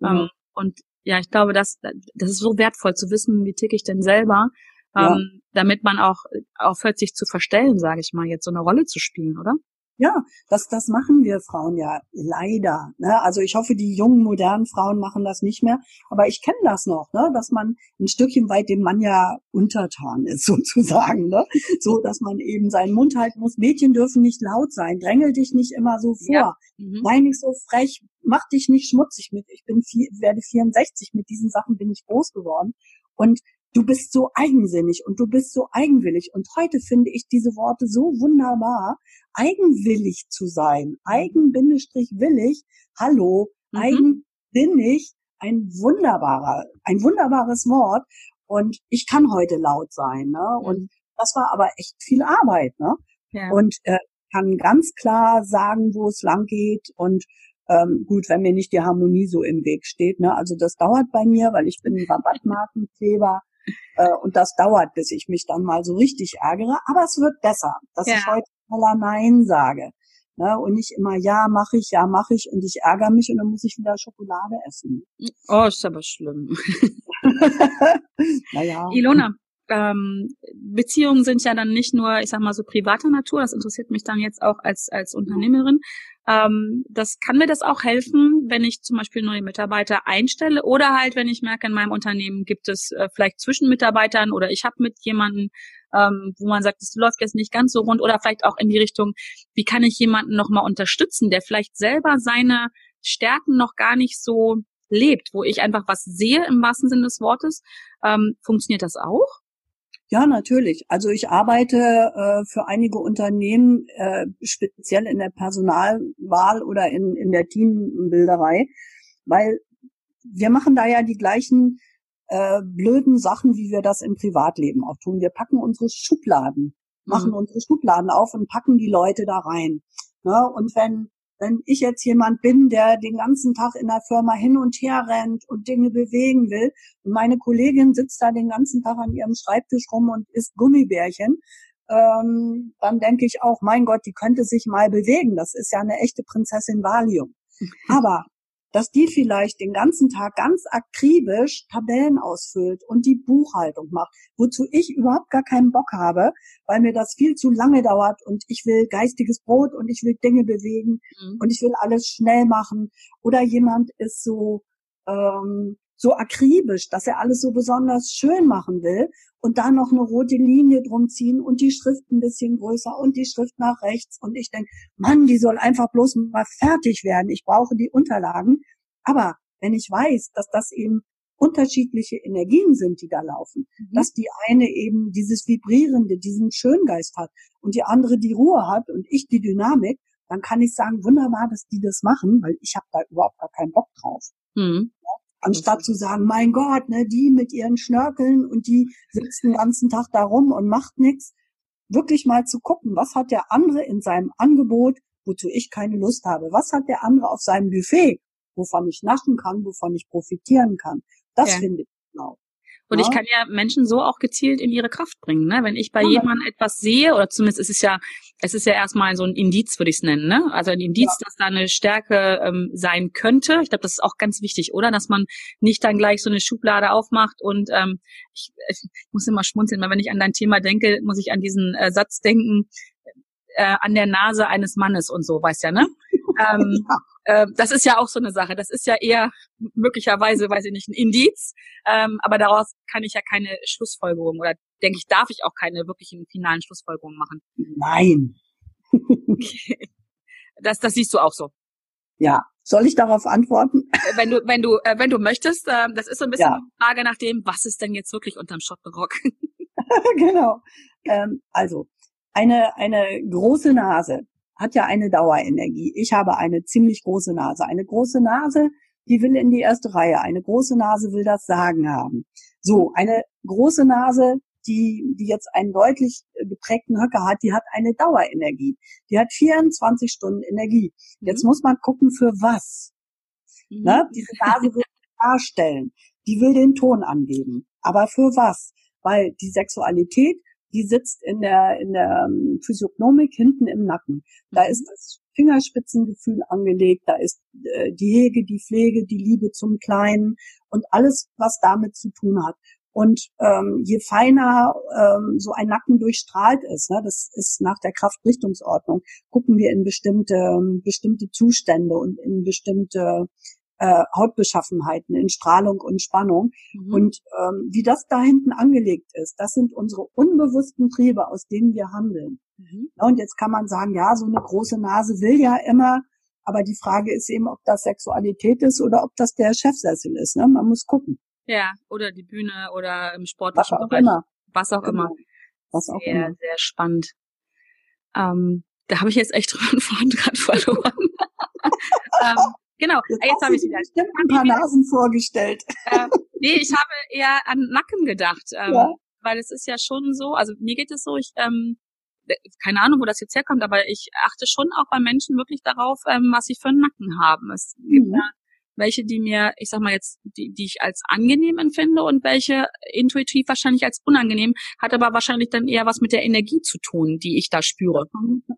Mhm. Um, und ja, ich glaube, das, das ist so wertvoll zu wissen, wie ticke ich denn selber, ja. ähm, damit man auch aufhört, sich zu verstellen, sage ich mal, jetzt so eine Rolle zu spielen, oder? Ja, das, das machen wir Frauen ja leider. Ne? Also ich hoffe, die jungen, modernen Frauen machen das nicht mehr. Aber ich kenne das noch, ne? dass man ein Stückchen weit dem Mann ja untertan ist, sozusagen. Ne? So, dass man eben seinen Mund halten muss. Mädchen dürfen nicht laut sein. Drängel dich nicht immer so vor. Ja. Mhm. Sei nicht so frech. Mach dich nicht schmutzig mit. Ich bin vier, werde 64. Mit diesen Sachen bin ich groß geworden. Und du bist so eigensinnig und du bist so eigenwillig. Und heute finde ich diese Worte so wunderbar, eigenwillig zu sein. Eigen-willig, hallo, mhm. eigensinnig, ein wunderbarer, ein wunderbares Wort. Und ich kann heute laut sein, ne? Und das war aber echt viel Arbeit, ne? Ja. Und äh, kann ganz klar sagen, wo es lang geht und ähm, gut, wenn mir nicht die Harmonie so im Weg steht. Ne? Also das dauert bei mir, weil ich bin Rabattmarkenkleber äh, und das dauert, bis ich mich dann mal so richtig ärgere. Aber es wird besser, dass ja. ich heute voller Nein sage. Ne? Und nicht immer ja, mache ich, ja, mache ich und ich ärgere mich und dann muss ich wieder Schokolade essen. Oh, ist aber schlimm. naja. Ilona, ähm, Beziehungen sind ja dann nicht nur, ich sag mal so privater Natur, das interessiert mich dann jetzt auch als, als Unternehmerin. Ähm, das kann mir das auch helfen, wenn ich zum Beispiel neue Mitarbeiter einstelle oder halt, wenn ich merke, in meinem Unternehmen gibt es äh, vielleicht zwischen Mitarbeitern oder ich habe mit jemandem, ähm, wo man sagt, es läuft jetzt nicht ganz so rund oder vielleicht auch in die Richtung, wie kann ich jemanden nochmal unterstützen, der vielleicht selber seine Stärken noch gar nicht so lebt, wo ich einfach was sehe im wahrsten Sinne des Wortes. Ähm, funktioniert das auch? Ja, natürlich. Also ich arbeite äh, für einige Unternehmen äh, speziell in der Personalwahl oder in, in der Teambilderei, weil wir machen da ja die gleichen äh, blöden Sachen, wie wir das im Privatleben auch tun. Wir packen unsere Schubladen, machen mhm. unsere Schubladen auf und packen die Leute da rein. Ne? Und wenn wenn ich jetzt jemand bin, der den ganzen Tag in der Firma hin und her rennt und Dinge bewegen will und meine Kollegin sitzt da den ganzen Tag an ihrem Schreibtisch rum und isst Gummibärchen, ähm, dann denke ich auch, mein Gott, die könnte sich mal bewegen. Das ist ja eine echte Prinzessin Valium. Aber dass die vielleicht den ganzen Tag ganz akribisch Tabellen ausfüllt und die Buchhaltung macht, wozu ich überhaupt gar keinen Bock habe, weil mir das viel zu lange dauert und ich will geistiges Brot und ich will Dinge bewegen mhm. und ich will alles schnell machen. Oder jemand ist so ähm, so akribisch, dass er alles so besonders schön machen will und da noch eine rote Linie drum ziehen und die Schrift ein bisschen größer und die Schrift nach rechts und ich denke, Mann, die soll einfach bloß mal fertig werden. Ich brauche die Unterlagen. Aber wenn ich weiß, dass das eben unterschiedliche Energien sind, die da laufen. Mhm. Dass die eine eben dieses Vibrierende, diesen Schöngeist hat und die andere die Ruhe hat und ich die Dynamik, dann kann ich sagen, wunderbar, dass die das machen, weil ich habe da überhaupt gar keinen Bock drauf. Mhm. Ja? Anstatt zu sagen, mein Gott, ne, die mit ihren Schnörkeln und die sitzt den ganzen Tag da rum und macht nichts. Wirklich mal zu gucken, was hat der andere in seinem Angebot, wozu ich keine Lust habe? Was hat der andere auf seinem Buffet, wovon ich naschen kann, wovon ich profitieren kann? Das ja. finde ich genau. Und ich kann ja Menschen so auch gezielt in ihre Kraft bringen. Ne? Wenn ich bei ja. jemandem etwas sehe, oder zumindest ist es ja, es ist ja erstmal so ein Indiz, würde ich es nennen, ne? Also ein Indiz, ja. dass da eine Stärke ähm, sein könnte. Ich glaube, das ist auch ganz wichtig, oder? Dass man nicht dann gleich so eine Schublade aufmacht und ähm, ich, ich muss immer schmunzeln, weil wenn ich an dein Thema denke, muss ich an diesen äh, Satz denken, äh, an der Nase eines Mannes und so, weißt ja, ne? ähm, ja. Äh, das ist ja auch so eine Sache. Das ist ja eher möglicherweise, weiß ich nicht, ein Indiz, ähm, aber daraus kann ich ja keine Schlussfolgerung oder denke ich, darf ich auch keine wirklichen finalen Schlussfolgerungen machen. Nein. okay. Das, das siehst du auch so. Ja. Soll ich darauf antworten? Äh, wenn du, wenn du, äh, wenn du möchtest, äh, das ist so ein bisschen ja. die Frage nach dem, was ist denn jetzt wirklich unterm Schottenrock? genau. Ähm, also, eine, eine große Nase hat ja eine Dauerenergie. Ich habe eine ziemlich große Nase. Eine große Nase, die will in die erste Reihe. Eine große Nase will das Sagen haben. So, eine große Nase, die, die jetzt einen deutlich geprägten Höcker hat, die hat eine Dauerenergie. Die hat 24 Stunden Energie. Jetzt mhm. muss man gucken, für was. Mhm. Ne? Diese Nase will darstellen. Die will den Ton angeben. Aber für was? Weil die Sexualität die sitzt in der, in der ähm, Physiognomik hinten im Nacken. Da mhm. ist das Fingerspitzengefühl angelegt, da ist äh, die Hege, die Pflege, die Liebe zum Kleinen und alles, was damit zu tun hat. Und ähm, je feiner ähm, so ein Nacken durchstrahlt ist, ne, das ist nach der Kraftrichtungsordnung, gucken wir in bestimmte, bestimmte Zustände und in bestimmte äh, Hautbeschaffenheiten in Strahlung und Spannung. Mhm. Und ähm, wie das da hinten angelegt ist, das sind unsere unbewussten Triebe, aus denen wir handeln. Mhm. Und jetzt kann man sagen, ja, so eine große Nase will ja immer, aber die Frage ist eben, ob das Sexualität ist oder ob das der Chefsessel ist. Ne? Man muss gucken. Ja, oder die Bühne oder im sportlichen Was auch Bereich. Immer. Was auch genau. immer. Was auch sehr, immer. Sehr spannend. Ähm, da habe ich jetzt echt drüber gerade verloren. ähm, Genau, jetzt, jetzt habe ich wieder. bestimmt ein paar Nasen vorgestellt. Äh, nee, ich habe eher an Nacken gedacht, ähm, ja. weil es ist ja schon so, also mir geht es so, ich ähm, keine Ahnung, wo das jetzt herkommt, aber ich achte schon auch bei Menschen wirklich darauf, ähm, was sie für einen Nacken haben. Es gibt mhm. ja welche, die mir, ich sag mal jetzt, die, die ich als angenehm empfinde und welche intuitiv wahrscheinlich als unangenehm, hat aber wahrscheinlich dann eher was mit der Energie zu tun, die ich da spüre.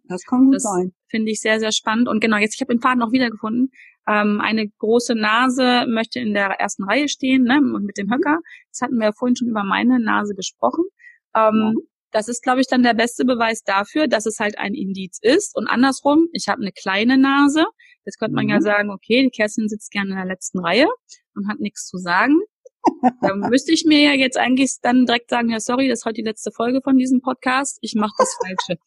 Das kann gut das sein. Finde ich sehr, sehr spannend. Und genau, jetzt, ich habe den Faden auch wiedergefunden. Ähm, eine große Nase möchte in der ersten Reihe stehen, ne, und mit dem Höcker. Das hatten wir ja vorhin schon über meine Nase gesprochen. Ähm, ja. Das ist, glaube ich, dann der beste Beweis dafür, dass es halt ein Indiz ist. Und andersrum, ich habe eine kleine Nase. Jetzt könnte man mhm. ja sagen, okay, die Kerstin sitzt gerne in der letzten Reihe und hat nichts zu sagen. dann müsste ich mir ja jetzt eigentlich dann direkt sagen, ja, sorry, das ist heute die letzte Folge von diesem Podcast. Ich mache das Falsche.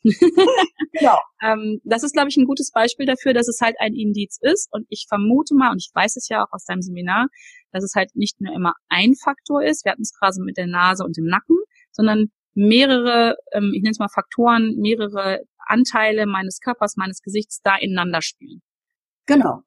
genau. ähm, das ist, glaube ich, ein gutes Beispiel dafür, dass es halt ein Indiz ist. Und ich vermute mal, und ich weiß es ja auch aus deinem Seminar, dass es halt nicht nur immer ein Faktor ist. Wir hatten es gerade mit der Nase und dem Nacken, sondern mehrere, ähm, ich nenne es mal Faktoren, mehrere Anteile meines Körpers, meines Gesichts da ineinander spielen. Genau.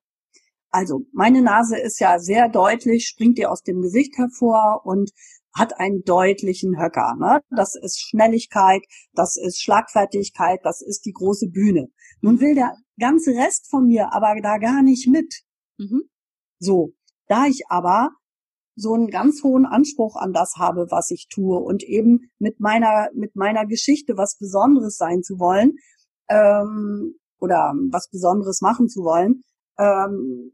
Also meine Nase ist ja sehr deutlich, springt ihr aus dem Gesicht hervor und hat einen deutlichen Höcker. Ne? Das ist Schnelligkeit, das ist Schlagfertigkeit, das ist die große Bühne. Nun will der ganze Rest von mir aber da gar nicht mit. Mhm. So, da ich aber so einen ganz hohen Anspruch an das habe, was ich tue und eben mit meiner mit meiner Geschichte was Besonderes sein zu wollen ähm, oder was Besonderes machen zu wollen, ähm,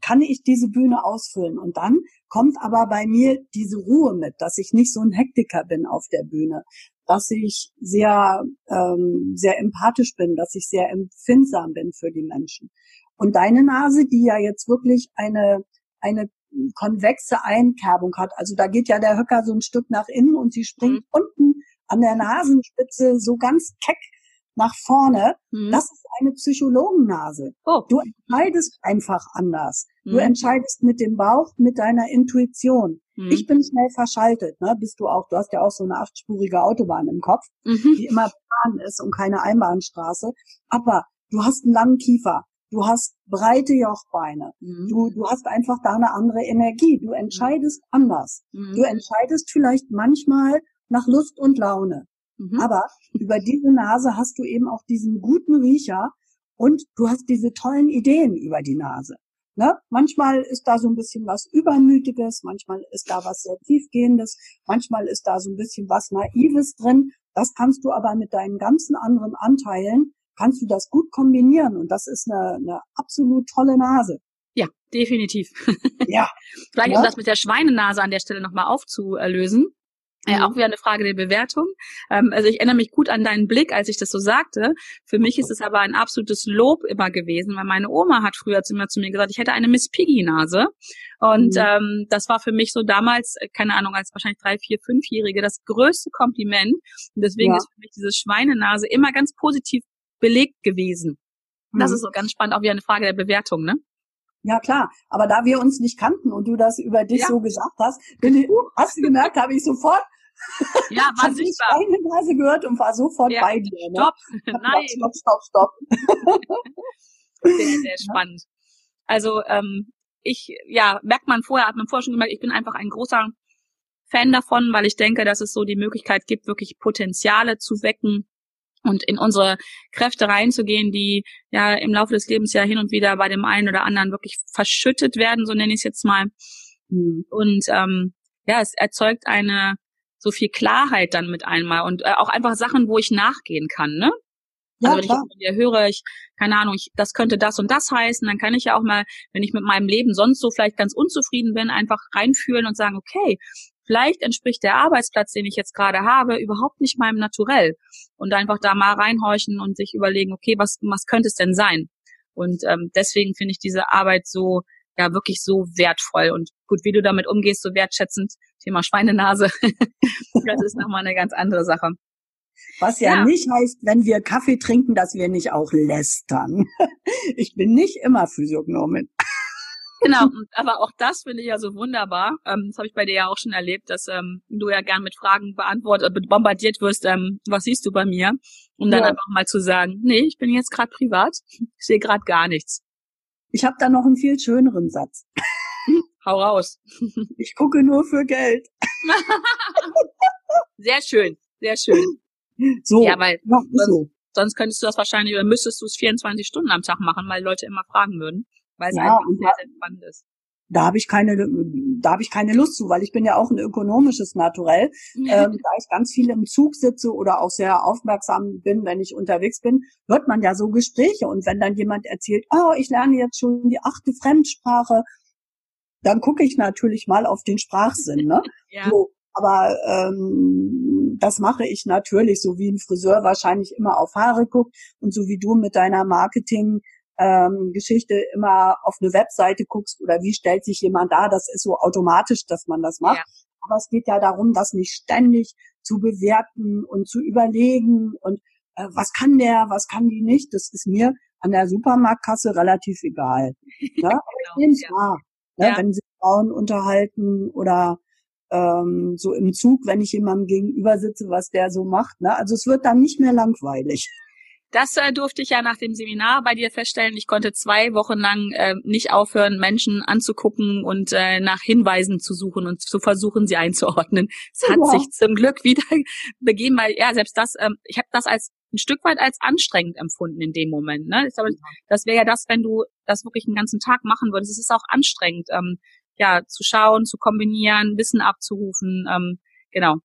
kann ich diese Bühne ausfüllen. Und dann kommt aber bei mir diese Ruhe mit, dass ich nicht so ein Hektiker bin auf der Bühne, dass ich sehr ähm, sehr empathisch bin, dass ich sehr empfindsam bin für die Menschen. Und deine Nase, die ja jetzt wirklich eine eine konvexe Einkerbung hat. Also da geht ja der Höcker so ein Stück nach innen und sie springt mhm. unten an der Nasenspitze so ganz keck nach vorne. Mhm. Das ist eine Psychologennase. Oh. Du entscheidest einfach anders. Mhm. Du entscheidest mit dem Bauch, mit deiner Intuition. Mhm. Ich bin schnell verschaltet, ne? Bist du auch, du hast ja auch so eine achtspurige Autobahn im Kopf, mhm. die immer Bahn ist und keine Einbahnstraße. Aber du hast einen langen Kiefer. Du hast breite Jochbeine. Mhm. Du, du hast einfach da eine andere Energie. Du entscheidest anders. Mhm. Du entscheidest vielleicht manchmal nach Lust und Laune. Mhm. Aber über diese Nase hast du eben auch diesen guten Riecher und du hast diese tollen Ideen über die Nase. Ne? Manchmal ist da so ein bisschen was Übermütiges, manchmal ist da was sehr Tiefgehendes, manchmal ist da so ein bisschen was Naives drin. Das kannst du aber mit deinen ganzen anderen Anteilen, kannst du das gut kombinieren und das ist eine, eine absolut tolle Nase. Ja, definitiv. Ja. Vielleicht ja. um das mit der Schweinenase an der Stelle nochmal aufzulösen. Ja, auch wieder eine Frage der Bewertung. Ähm, also ich erinnere mich gut an deinen Blick, als ich das so sagte. Für mich ist es aber ein absolutes Lob immer gewesen, weil meine Oma hat früher zu mir, zu mir gesagt, ich hätte eine Miss Piggy-Nase. Und mhm. ähm, das war für mich so damals, äh, keine Ahnung, als wahrscheinlich drei, vier, fünfjährige, das größte Kompliment. Und deswegen ja. ist für mich diese Schweinenase immer ganz positiv belegt gewesen. Mhm. Das ist so ganz spannend, auch wieder eine Frage der Bewertung, ne? Ja klar, aber da wir uns nicht kannten und du das über dich ja. so gesagt hast, bin ich, hast du gemerkt, habe ich sofort ja, war sichtbar. eine Nase gehört und war sofort ja. bei dir. Ne? Stopp, nein. Stopp, stopp, stopp. sehr, sehr spannend. Also ähm, ich, ja, merkt man vorher, hat man vorher schon gemerkt, ich bin einfach ein großer Fan davon, weil ich denke, dass es so die Möglichkeit gibt, wirklich Potenziale zu wecken und in unsere Kräfte reinzugehen, die ja im Laufe des Lebens ja hin und wieder bei dem einen oder anderen wirklich verschüttet werden, so nenne ich es jetzt mal. Mhm. Und ähm, ja, es erzeugt eine so viel Klarheit dann mit einmal und äh, auch einfach Sachen, wo ich nachgehen kann, ne? Ja, also wenn klar. ich von dir höre, ich, keine Ahnung, ich, das könnte das und das heißen, dann kann ich ja auch mal, wenn ich mit meinem Leben sonst so vielleicht ganz unzufrieden bin, einfach reinfühlen und sagen, okay, vielleicht entspricht der Arbeitsplatz, den ich jetzt gerade habe, überhaupt nicht meinem Naturell. Und einfach da mal reinhorchen und sich überlegen, okay, was, was könnte es denn sein? Und ähm, deswegen finde ich diese Arbeit so, ja, wirklich so wertvoll. Und gut, wie du damit umgehst, so wertschätzend, Thema Schweinenase, das ist nochmal eine ganz andere Sache. Was ja, ja, nicht heißt, wenn wir Kaffee trinken, dass wir nicht auch lästern. Ich bin nicht immer Physiognomin. Genau, aber auch das finde ich ja so wunderbar. Ähm, das habe ich bei dir ja auch schon erlebt, dass ähm, du ja gern mit Fragen beantwortet, äh, bombardiert wirst, ähm, was siehst du bei mir? Um dann ja. einfach mal zu sagen, nee, ich bin jetzt gerade privat, ich sehe gerade gar nichts. Ich habe da noch einen viel schöneren Satz. Hau raus. Ich gucke nur für Geld. sehr schön, sehr schön. So. Ja, weil sonst, so. sonst könntest du das wahrscheinlich oder müsstest du es 24 Stunden am Tag machen, weil Leute immer fragen würden, weil es ja, einfach sehr, sehr spannend ist. Da habe ich keine, da habe ich keine Lust zu, weil ich bin ja auch ein ökonomisches Naturell. ähm, da ich ganz viel im Zug sitze oder auch sehr aufmerksam bin, wenn ich unterwegs bin, hört man ja so Gespräche. Und wenn dann jemand erzählt, oh, ich lerne jetzt schon die achte Fremdsprache dann gucke ich natürlich mal auf den Sprachsinn. Ne? ja. so, aber ähm, das mache ich natürlich, so wie ein Friseur wahrscheinlich immer auf Haare guckt und so wie du mit deiner Marketing ähm, Geschichte immer auf eine Webseite guckst oder wie stellt sich jemand da, das ist so automatisch, dass man das macht. Ja. Aber es geht ja darum, das nicht ständig zu bewerten und zu überlegen und äh, was kann der, was kann die nicht. Das ist mir an der Supermarktkasse relativ egal. Ne? genau, ja ne, ja. wenn sich Frauen unterhalten oder ähm, so im Zug, wenn ich jemandem gegenüber sitze, was der so macht. Ne? Also es wird dann nicht mehr langweilig. Das äh, durfte ich ja nach dem Seminar bei dir feststellen. Ich konnte zwei Wochen lang äh, nicht aufhören, Menschen anzugucken und äh, nach Hinweisen zu suchen und zu versuchen, sie einzuordnen. Es hat ja. sich zum Glück wieder begeben, weil ja selbst das, ähm, ich habe das als ein Stück weit als anstrengend empfunden in dem Moment. Ne? Glaube, das wäre ja das, wenn du das wirklich einen ganzen Tag machen würdest. Es ist auch anstrengend, ähm, ja, zu schauen, zu kombinieren, Wissen abzurufen. Ähm, genau.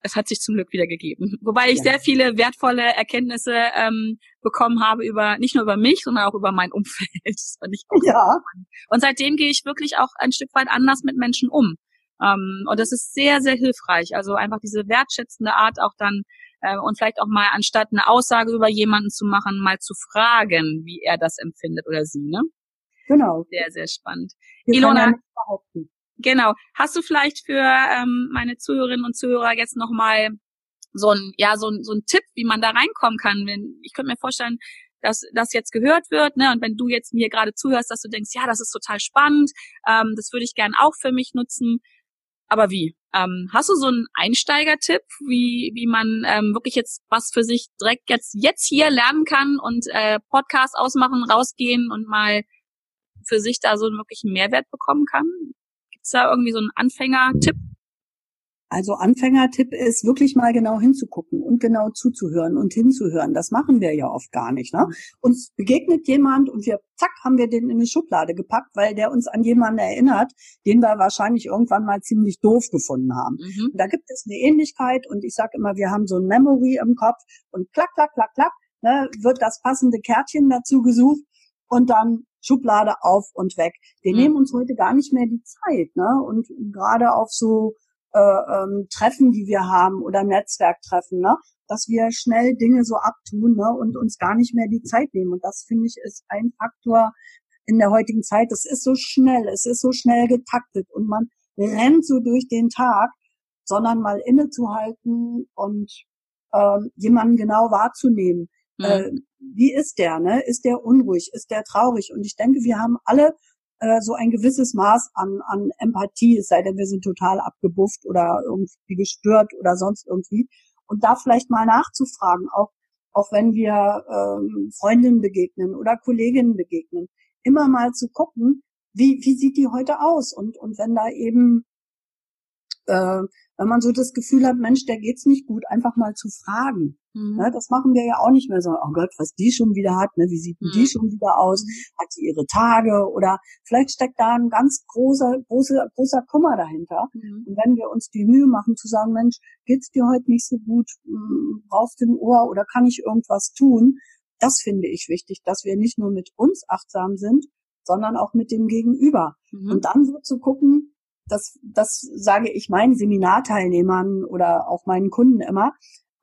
Es hat sich zum Glück wieder gegeben. Wobei ich ja. sehr viele wertvolle Erkenntnisse ähm, bekommen habe über nicht nur über mich, sondern auch über mein Umfeld. Das fand ich auch ja. Und seitdem gehe ich wirklich auch ein Stück weit anders mit Menschen um. Ähm, und das ist sehr, sehr hilfreich. Also einfach diese wertschätzende Art auch dann äh, und vielleicht auch mal anstatt eine Aussage über jemanden zu machen, mal zu fragen, wie er das empfindet oder sie, ne? Genau. Sehr, sehr spannend. Wir Ilona, genau. Hast du vielleicht für ähm, meine Zuhörerinnen und Zuhörer jetzt nochmal so ein, ja, so ein, so ein Tipp, wie man da reinkommen kann? Wenn, ich könnte mir vorstellen, dass das jetzt gehört wird, ne? Und wenn du jetzt mir gerade zuhörst, dass du denkst, ja, das ist total spannend, ähm, das würde ich gern auch für mich nutzen. Aber wie? Ähm, hast du so einen Einsteigertipp, wie, wie man ähm, wirklich jetzt was für sich direkt jetzt, jetzt hier lernen kann und äh, Podcast ausmachen, rausgehen und mal für sich da so einen wirklichen Mehrwert bekommen kann? Gibt's da irgendwie so einen Anfängertipp? Also Anfängertipp ist wirklich mal genau hinzugucken und genau zuzuhören und hinzuhören. Das machen wir ja oft gar nicht. Ne? Uns begegnet jemand und wir, zack, haben wir den in eine Schublade gepackt, weil der uns an jemanden erinnert, den wir wahrscheinlich irgendwann mal ziemlich doof gefunden haben. Mhm. Da gibt es eine Ähnlichkeit und ich sage immer, wir haben so ein Memory im Kopf und klack, klack, klack, klack, ne, wird das passende Kärtchen dazu gesucht und dann Schublade auf und weg. Wir mhm. nehmen uns heute gar nicht mehr die Zeit, ne? Und gerade auf so äh, ähm, Treffen, die wir haben oder Netzwerktreffen, ne? dass wir schnell Dinge so abtun ne? und uns gar nicht mehr die Zeit nehmen. Und das finde ich ist ein Faktor in der heutigen Zeit. Es ist so schnell, es ist so schnell getaktet und man rennt so durch den Tag, sondern mal innezuhalten und ähm, jemanden genau wahrzunehmen. Mhm. Äh, wie ist der? Ne? Ist der unruhig? Ist der traurig? Und ich denke, wir haben alle äh, so ein gewisses Maß an, an Empathie, es sei denn, wir sind total abgebufft oder irgendwie gestört oder sonst irgendwie. Und da vielleicht mal nachzufragen, auch, auch wenn wir ähm, Freundinnen begegnen oder Kolleginnen begegnen, immer mal zu gucken, wie, wie sieht die heute aus? Und, und wenn da eben äh, wenn man so das Gefühl hat, Mensch, der geht's nicht gut, einfach mal zu fragen. Mhm. Ne, das machen wir ja auch nicht mehr so, oh Gott, was die schon wieder hat, ne, wie sieht denn mhm. die schon wieder aus? Mhm. Hat sie ihre Tage? Oder vielleicht steckt da ein ganz großer, großer, großer Kummer dahinter. Mhm. Und wenn wir uns die Mühe machen zu sagen, Mensch, geht's dir heute nicht so gut? Brauchst du ein Ohr oder kann ich irgendwas tun? Das finde ich wichtig, dass wir nicht nur mit uns achtsam sind, sondern auch mit dem Gegenüber. Mhm. Und dann so zu gucken, das, das sage ich meinen Seminarteilnehmern oder auch meinen Kunden immer,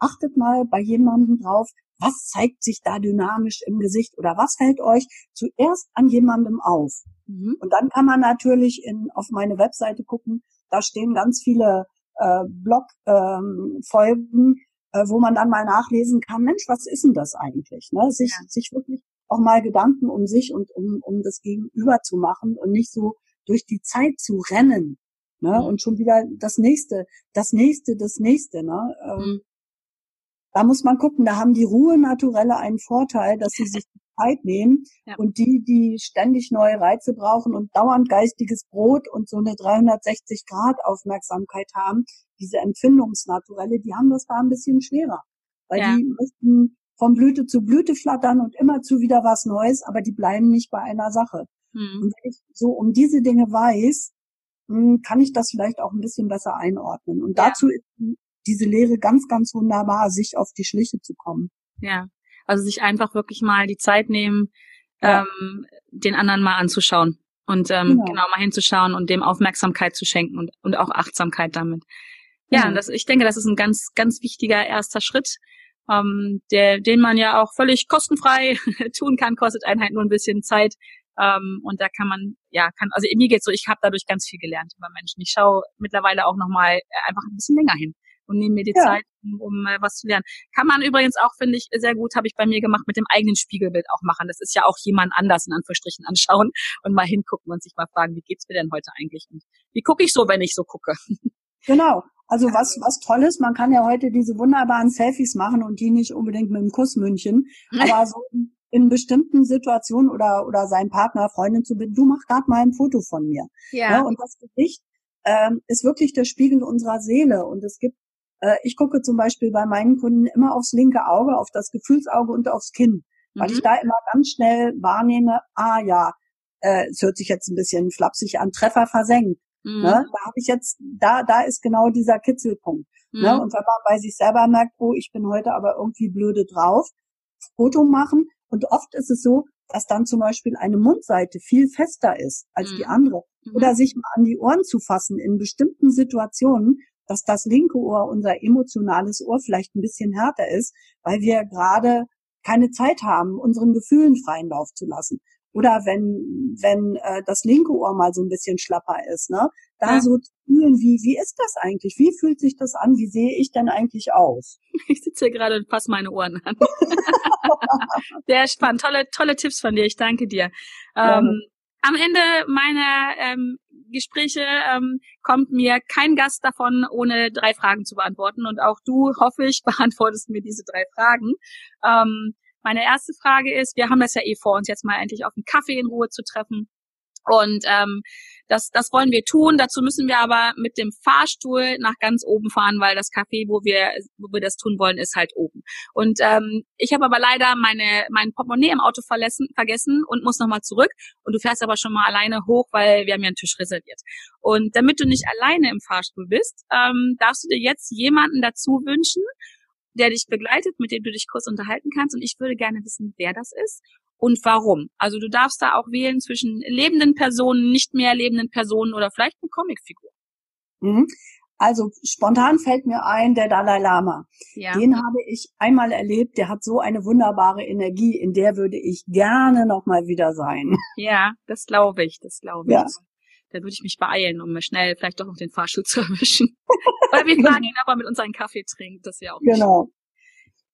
achtet mal bei jemandem drauf, was zeigt sich da dynamisch im Gesicht oder was fällt euch zuerst an jemandem auf? Mhm. Und dann kann man natürlich in, auf meine Webseite gucken, da stehen ganz viele äh, Blog-Folgen, ähm, äh, wo man dann mal nachlesen kann, Mensch, was ist denn das eigentlich? Ne? Sich, ja. sich wirklich auch mal Gedanken um sich und um, um das Gegenüber zu machen und nicht so durch die Zeit zu rennen. Ne? Mhm. Und schon wieder das nächste, das nächste, das nächste. Ne? Ähm, mhm. Da muss man gucken, da haben die Ruhe-Naturelle einen Vorteil, dass sie sich Zeit nehmen ja. und die, die ständig neue Reize brauchen und dauernd geistiges Brot und so eine 360 Grad Aufmerksamkeit haben, diese Empfindungsnaturelle, die haben das da ein bisschen schwerer, weil ja. die möchten von Blüte zu Blüte flattern und immer zu wieder was Neues, aber die bleiben nicht bei einer Sache. Mhm. Und wenn ich so um diese Dinge weiß, hm, kann ich das vielleicht auch ein bisschen besser einordnen. Und ja. dazu ist diese Lehre ganz, ganz wunderbar, sich auf die Schliche zu kommen. Ja, also sich einfach wirklich mal die Zeit nehmen, ja. ähm, den anderen mal anzuschauen und ähm, genau. genau. mal hinzuschauen und dem Aufmerksamkeit zu schenken und, und auch Achtsamkeit damit. Ja, mhm. das, ich denke, das ist ein ganz, ganz wichtiger erster Schritt, ähm, der, den man ja auch völlig kostenfrei tun kann, kostet einen halt nur ein bisschen Zeit, ähm, und da kann man, ja, kann, also mir geht's so, ich habe dadurch ganz viel gelernt über Menschen. Ich schaue mittlerweile auch nochmal äh, einfach ein bisschen länger hin und nehme mir die ja. Zeit, um, um äh, was zu lernen. Kann man übrigens auch, finde ich, sehr gut, habe ich bei mir gemacht, mit dem eigenen Spiegelbild auch machen. Das ist ja auch jemand anders in Anführungsstrichen anschauen und mal hingucken und sich mal fragen, wie geht's mir denn heute eigentlich und wie gucke ich so, wenn ich so gucke. Genau. Also was, was toll ist, man kann ja heute diese wunderbaren Selfies machen und die nicht unbedingt mit dem Kussmündchen, aber so in bestimmten Situationen oder, oder sein Partner, Freundin zu bitten, du mach grad mal ein Foto von mir. Ja. ja und das Gesicht ähm, ist wirklich der Spiegel unserer Seele. Und es gibt, ich gucke zum Beispiel bei meinen Kunden immer aufs linke Auge, auf das Gefühlsauge und aufs Kinn, weil mhm. ich da immer ganz schnell wahrnehme, ah ja, äh, es hört sich jetzt ein bisschen flapsig an, Treffer versenkt. Mhm. Ne? Da habe ich jetzt, da, da ist genau dieser Kitzelpunkt. Ne? Mhm. Ne? Und wenn man bei sich selber merkt, oh, ich bin heute aber irgendwie blöde drauf, Foto machen und oft ist es so, dass dann zum Beispiel eine Mundseite viel fester ist als mhm. die andere. Mhm. Oder sich mal an die Ohren zu fassen in bestimmten Situationen, dass das linke Ohr, unser emotionales Ohr, vielleicht ein bisschen härter ist, weil wir gerade keine Zeit haben, unseren Gefühlen freien Lauf zu lassen. oder wenn wenn äh, das linke Ohr mal so ein bisschen schlapper ist, ne? Da ja. so zu fühlen, wie wie ist das eigentlich? Wie fühlt sich das an? Wie sehe ich denn eigentlich aus? Ich sitze hier gerade und passe meine Ohren an. Sehr spannend, tolle tolle Tipps von dir. Ich danke dir. Ähm, am Ende meiner ähm, Gespräche ähm, kommt mir kein Gast davon, ohne drei Fragen zu beantworten. Und auch du, hoffe ich, beantwortest mir diese drei Fragen. Ähm, meine erste Frage ist, wir haben das ja eh vor, uns jetzt mal endlich auf einen Kaffee in Ruhe zu treffen. Und ähm, das, das wollen wir tun. Dazu müssen wir aber mit dem Fahrstuhl nach ganz oben fahren, weil das Café, wo wir, wo wir das tun wollen, ist halt oben. Und ähm, ich habe aber leider meine, mein Portemonnaie im Auto verlassen, vergessen und muss nochmal zurück. Und du fährst aber schon mal alleine hoch, weil wir haben ja einen Tisch reserviert. Und damit du nicht alleine im Fahrstuhl bist, ähm, darfst du dir jetzt jemanden dazu wünschen, der dich begleitet, mit dem du dich kurz unterhalten kannst. Und ich würde gerne wissen, wer das ist und warum. Also du darfst da auch wählen zwischen lebenden Personen, nicht mehr lebenden Personen oder vielleicht eine Comicfigur. Mhm. Also spontan fällt mir ein, der Dalai Lama. Ja. Den habe ich einmal erlebt. Der hat so eine wunderbare Energie. In der würde ich gerne noch mal wieder sein. Ja, das glaube ich. Das glaube ich. Ja. Da würde ich mich beeilen, um schnell vielleicht doch noch den Fahrstuhl zu erwischen. Weil wir fragen ihn aber mit uns einen Kaffee trinkt. Das ist ja auch genau.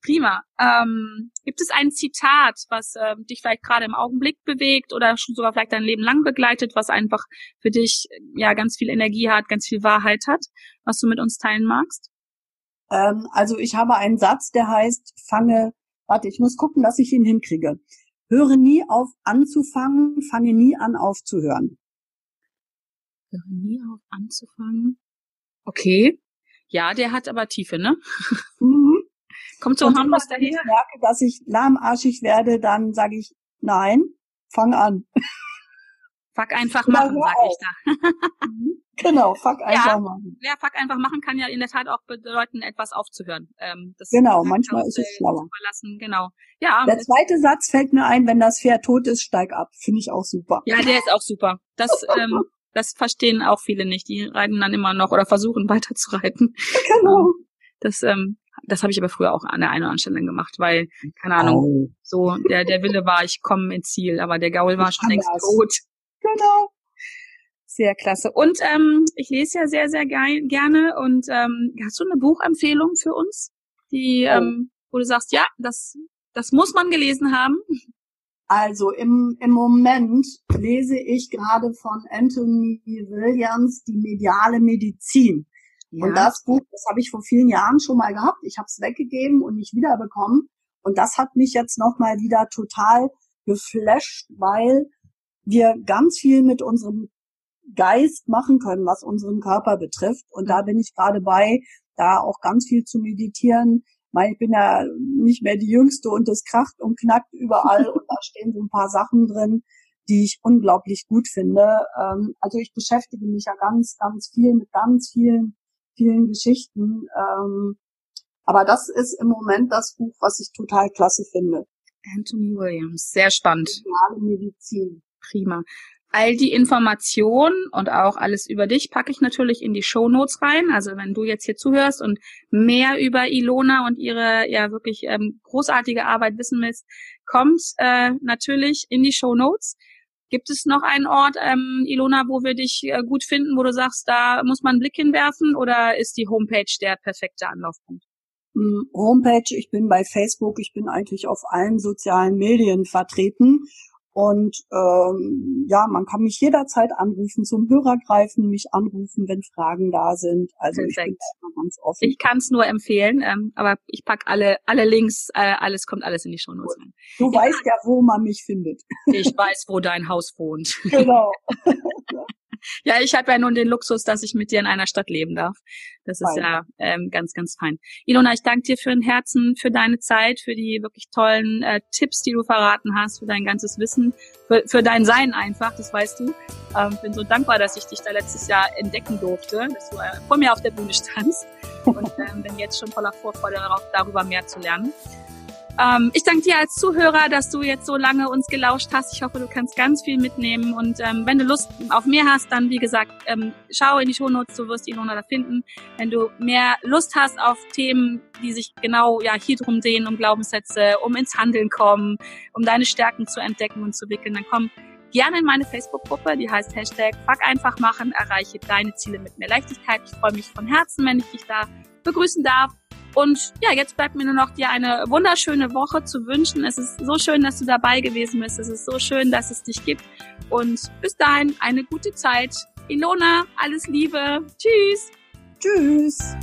Prima. Ähm, gibt es ein Zitat, was äh, dich vielleicht gerade im Augenblick bewegt oder schon sogar vielleicht dein Leben lang begleitet, was einfach für dich ja ganz viel Energie hat, ganz viel Wahrheit hat, was du mit uns teilen magst? Ähm, also ich habe einen Satz, der heißt, fange, warte, ich muss gucken, dass ich ihn hinkriege. Höre nie auf anzufangen, fange nie an aufzuhören. Höre nie auf anzufangen. Okay. Ja, der hat aber Tiefe, ne? Kommt so harmlos daher. Wenn ich merke, dass ich lahmarschig werde, dann sage ich, nein, fang an. Fuck einfach machen, ja, sag ich da. Mhm. genau, fuck einfach ja, machen. Ja, fuck einfach machen kann ja in der Tat auch bedeuten, etwas aufzuhören. Ähm, genau, manchmal ist es schlauer. Genau. Ja. Der zweite Satz fällt mir ein, wenn das Pferd tot ist, steig ab. Finde ich auch super. Ja, der ist auch super. Das, ähm, das verstehen auch viele nicht. Die reiten dann immer noch oder versuchen weiter zu reiten. Genau. Ähm, das ähm, das habe ich aber früher auch an der einen oder anderen Stelle gemacht, weil, keine Ahnung, oh. so der, der Wille war, ich komme ins Ziel, aber der Gaul war schon längst tot. Genau. Sehr klasse. Und ähm, ich lese ja sehr, sehr geil, gerne. Und ähm, hast du eine Buchempfehlung für uns, die, oh. ähm, wo du sagst, ja, das, das muss man gelesen haben? Also im, im Moment lese ich gerade von Anthony Williams die mediale Medizin. Ja. Und das Buch, das habe ich vor vielen Jahren schon mal gehabt. Ich habe es weggegeben und nicht wiederbekommen. Und das hat mich jetzt nochmal wieder total geflasht, weil wir ganz viel mit unserem Geist machen können, was unseren Körper betrifft. Und da bin ich gerade bei, da auch ganz viel zu meditieren. Ich bin ja nicht mehr die Jüngste und es kracht und knackt überall und da stehen so ein paar Sachen drin, die ich unglaublich gut finde. Ähm, also ich beschäftige mich ja ganz, ganz viel mit ganz vielen vielen Geschichten. Ähm, aber das ist im Moment das Buch, was ich total klasse finde. Anthony Williams, sehr spannend. Medizin. Prima. All die Informationen und auch alles über dich packe ich natürlich in die Show Notes rein. Also wenn du jetzt hier zuhörst und mehr über Ilona und ihre ja wirklich ähm, großartige Arbeit wissen willst, kommt äh, natürlich in die Show Notes. Gibt es noch einen Ort, ähm, Ilona, wo wir dich äh, gut finden, wo du sagst, da muss man einen Blick hinwerfen oder ist die Homepage der perfekte Anlaufpunkt? Hm, Homepage, ich bin bei Facebook, ich bin eigentlich auf allen sozialen Medien vertreten und ähm, ja, man kann mich jederzeit anrufen, zum Hörer greifen, mich anrufen, wenn Fragen da sind. Also Perfekt. ich bin immer ganz offen. Ich kann es nur empfehlen, ähm, aber ich pack alle alle Links, äh, alles kommt alles in die Show Notes rein. Du ja. weißt ja, wo man mich findet. Ich weiß, wo dein Haus wohnt. Genau. ja, ich habe ja nun den Luxus, dass ich mit dir in einer Stadt leben darf. Das ist fein. ja ähm, ganz, ganz fein. Ilona, ich danke dir für ein Herzen, für deine Zeit, für die wirklich tollen äh, Tipps, die du verraten hast, für dein ganzes Wissen, für, für dein Sein einfach, das weißt du. Ähm, bin so dankbar, dass ich dich da letztes Jahr entdecken durfte, dass du äh, vor mir auf der Bühne standst und ähm, bin jetzt schon voller Vorfreude darauf, darüber mehr zu lernen. Ähm, ich danke dir als Zuhörer, dass du jetzt so lange uns gelauscht hast. Ich hoffe, du kannst ganz viel mitnehmen. Und ähm, wenn du Lust auf mehr hast, dann wie gesagt, ähm, schau in die Shownotes, du wirst die Nona da finden. Wenn du mehr Lust hast auf Themen, die sich genau ja hier drum drehen, um Glaubenssätze, um ins Handeln kommen, um deine Stärken zu entdecken und zu wickeln, dann komm gerne in meine Facebook-Gruppe, die heißt Hashtag Fuck einfach machen, erreiche deine Ziele mit mehr Leichtigkeit. Ich freue mich von Herzen, wenn ich dich da begrüßen darf. Und ja, jetzt bleibt mir nur noch dir eine wunderschöne Woche zu wünschen. Es ist so schön, dass du dabei gewesen bist. Es ist so schön, dass es dich gibt. Und bis dahin eine gute Zeit. Ilona, alles Liebe. Tschüss. Tschüss.